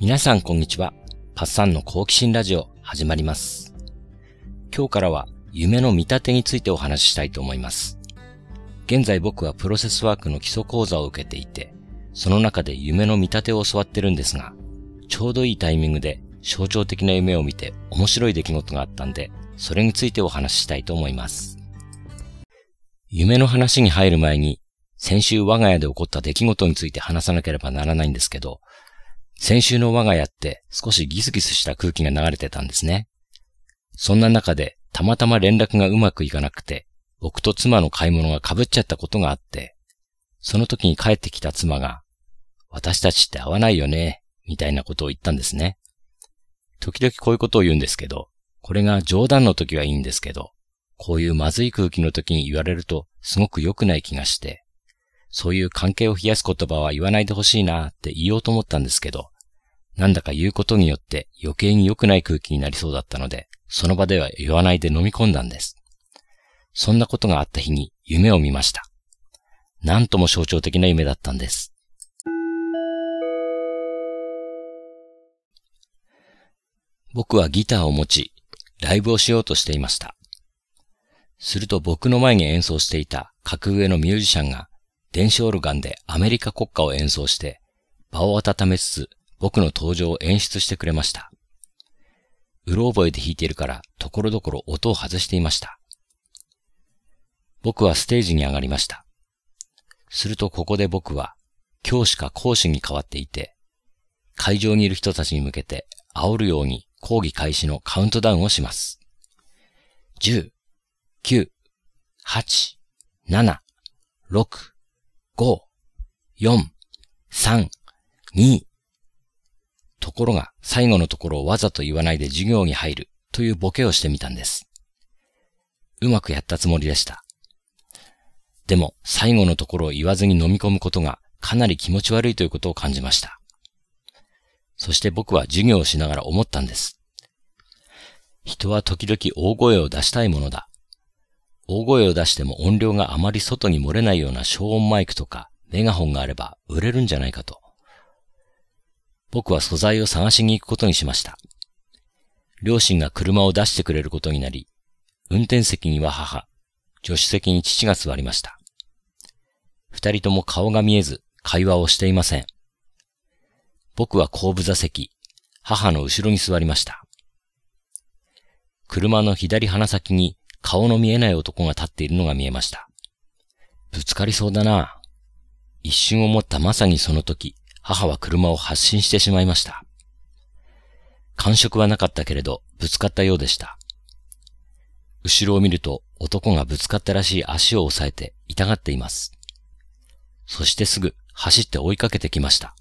皆さんこんにちは。パッサンの好奇心ラジオ始まります。今日からは夢の見立てについてお話ししたいと思います。現在僕はプロセスワークの基礎講座を受けていて、その中で夢の見立てを教わってるんですが、ちょうどいいタイミングで象徴的な夢を見て面白い出来事があったんで、それについてお話ししたいと思います。夢の話に入る前に、先週我が家で起こった出来事について話さなければならないんですけど、先週の我が家って少しギスギスした空気が流れてたんですね。そんな中でたまたま連絡がうまくいかなくて、僕と妻の買い物が被っちゃったことがあって、その時に帰ってきた妻が、私たちって合わないよね、みたいなことを言ったんですね。時々こういうことを言うんですけど、これが冗談の時はいいんですけど、こういうまずい空気の時に言われるとすごく良くない気がして、そういう関係を冷やす言葉は言わないでほしいなって言おうと思ったんですけど、なんだか言うことによって余計に良くない空気になりそうだったので、その場では言わないで飲み込んだんです。そんなことがあった日に夢を見ました。なんとも象徴的な夢だったんです。僕はギターを持ち、ライブをしようとしていました。すると僕の前に演奏していた格上のミュージシャンが電子オルガンでアメリカ国歌を演奏して、場を温めつつ僕の登場を演出してくれました。うろ覚えで弾いているから、ところどころ音を外していました。僕はステージに上がりました。するとここで僕は、教師か講師に変わっていて、会場にいる人たちに向けて煽るように講義開始のカウントダウンをします。10、9、8、7、6、5、4、3、2、ところが最後のところをわざと言わないで授業に入るというボケをしてみたんです。うまくやったつもりでした。でも最後のところを言わずに飲み込むことがかなり気持ち悪いということを感じました。そして僕は授業をしながら思ったんです。人は時々大声を出したいものだ。大声を出しても音量があまり外に漏れないような消音マイクとかメガホンがあれば売れるんじゃないかと。僕は素材を探しに行くことにしました。両親が車を出してくれることになり、運転席には母、助手席に父が座りました。二人とも顔が見えず会話をしていません。僕は後部座席、母の後ろに座りました。車の左鼻先に顔の見えない男が立っているのが見えました。ぶつかりそうだな。一瞬思ったまさにその時、母は車を発進してしまいました。感触はなかったけれど、ぶつかったようでした。後ろを見ると、男がぶつかったらしい足を押さえて痛がっています。そしてすぐ走って追いかけてきました。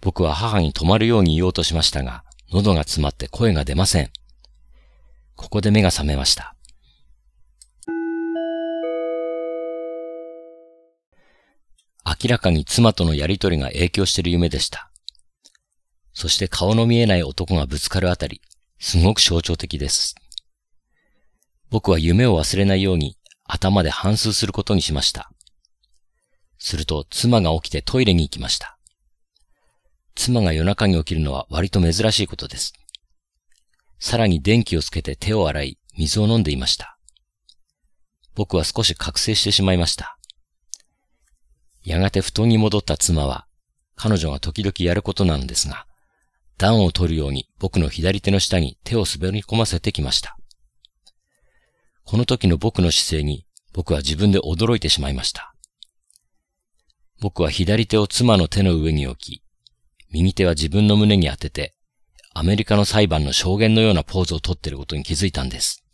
僕は母に止まるように言おうとしましたが、喉が詰まって声が出ません。ここで目が覚めました。明らかに妻とのやりとりが影響している夢でした。そして顔の見えない男がぶつかるあたり、すごく象徴的です。僕は夢を忘れないように頭で反芻することにしました。すると妻が起きてトイレに行きました。妻が夜中に起きるのは割と珍しいことです。さらに電気をつけて手を洗い、水を飲んでいました。僕は少し覚醒してしまいました。やがて布団に戻った妻は、彼女が時々やることなのですが、暖を取るように僕の左手の下に手を滑り込ませてきました。この時の僕の姿勢に僕は自分で驚いてしまいました。僕は左手を妻の手の上に置き、右手は自分の胸に当てて、アメリカの裁判の証言のようなポーズをとっていることに気づいたんです。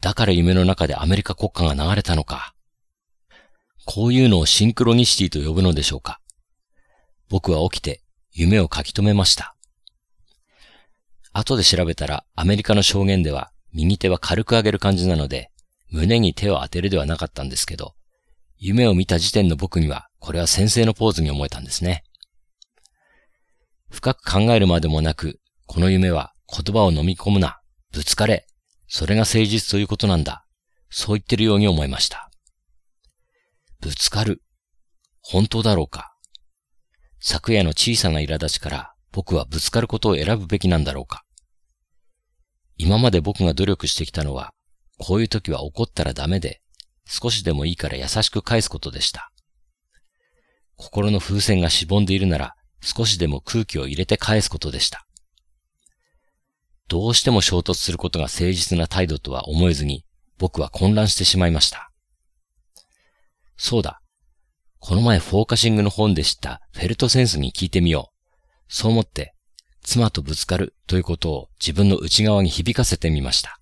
だから夢の中でアメリカ国歌が流れたのか。こういうのをシンクロニシティと呼ぶのでしょうか？僕は起きて夢を書き留めました。後で調べたらアメリカの証言では右手は軽く上げる感じなので胸に手を当てるではなかったんですけど、夢を見た時点の僕にはこれは先生のポーズに思えたんですね。深く考えるまでもなく、この夢は言葉を飲み込むな、ぶつかれ、それが誠実ということなんだ。そう言ってるように思いました。ぶつかる。本当だろうか。昨夜の小さな苛立ちから僕はぶつかることを選ぶべきなんだろうか。今まで僕が努力してきたのは、こういう時は怒ったらダメで、少しでもいいから優しく返すことでした。心の風船がしぼんでいるなら、少しでも空気を入れて返すことでした。どうしても衝突することが誠実な態度とは思えずに、僕は混乱してしまいました。そうだ。この前フォーカシングの本で知ったフェルトセンスに聞いてみよう。そう思って、妻とぶつかるということを自分の内側に響かせてみました。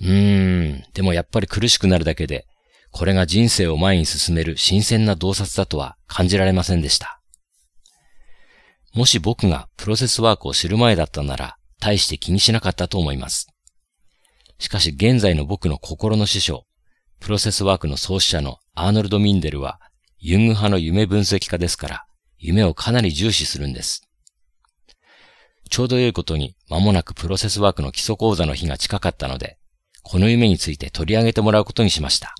うーん、でもやっぱり苦しくなるだけで、これが人生を前に進める新鮮な洞察だとは感じられませんでした。もし僕がプロセスワークを知る前だったなら、大して気にしなかったと思います。しかし現在の僕の心の師匠、プロセスワークの創始者のアーノルド・ミンデルは、ユング派の夢分析家ですから、夢をかなり重視するんです。ちょうど良いことに間もなくプロセスワークの基礎講座の日が近かったので、この夢について取り上げてもらうことにしました。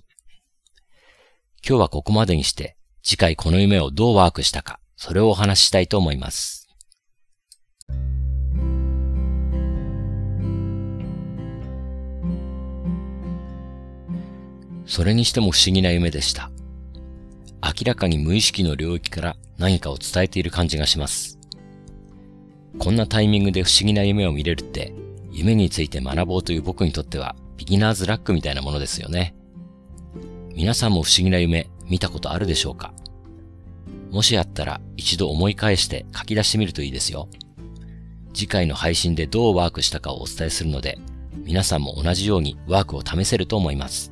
今日はここまでにして、次回この夢をどうワークしたか、それをお話ししたいと思います。それにしても不思議な夢でした。明らかに無意識の領域から何かを伝えている感じがします。こんなタイミングで不思議な夢を見れるって、夢について学ぼうという僕にとってはビギナーズラックみたいなものですよね。皆さんも不思議な夢見たことあるでしょうか？もしあったら一度思い返して書き出してみるといいですよ。次回の配信でどうワークしたかをお伝えするので、皆さんも同じようにワークを試せると思います。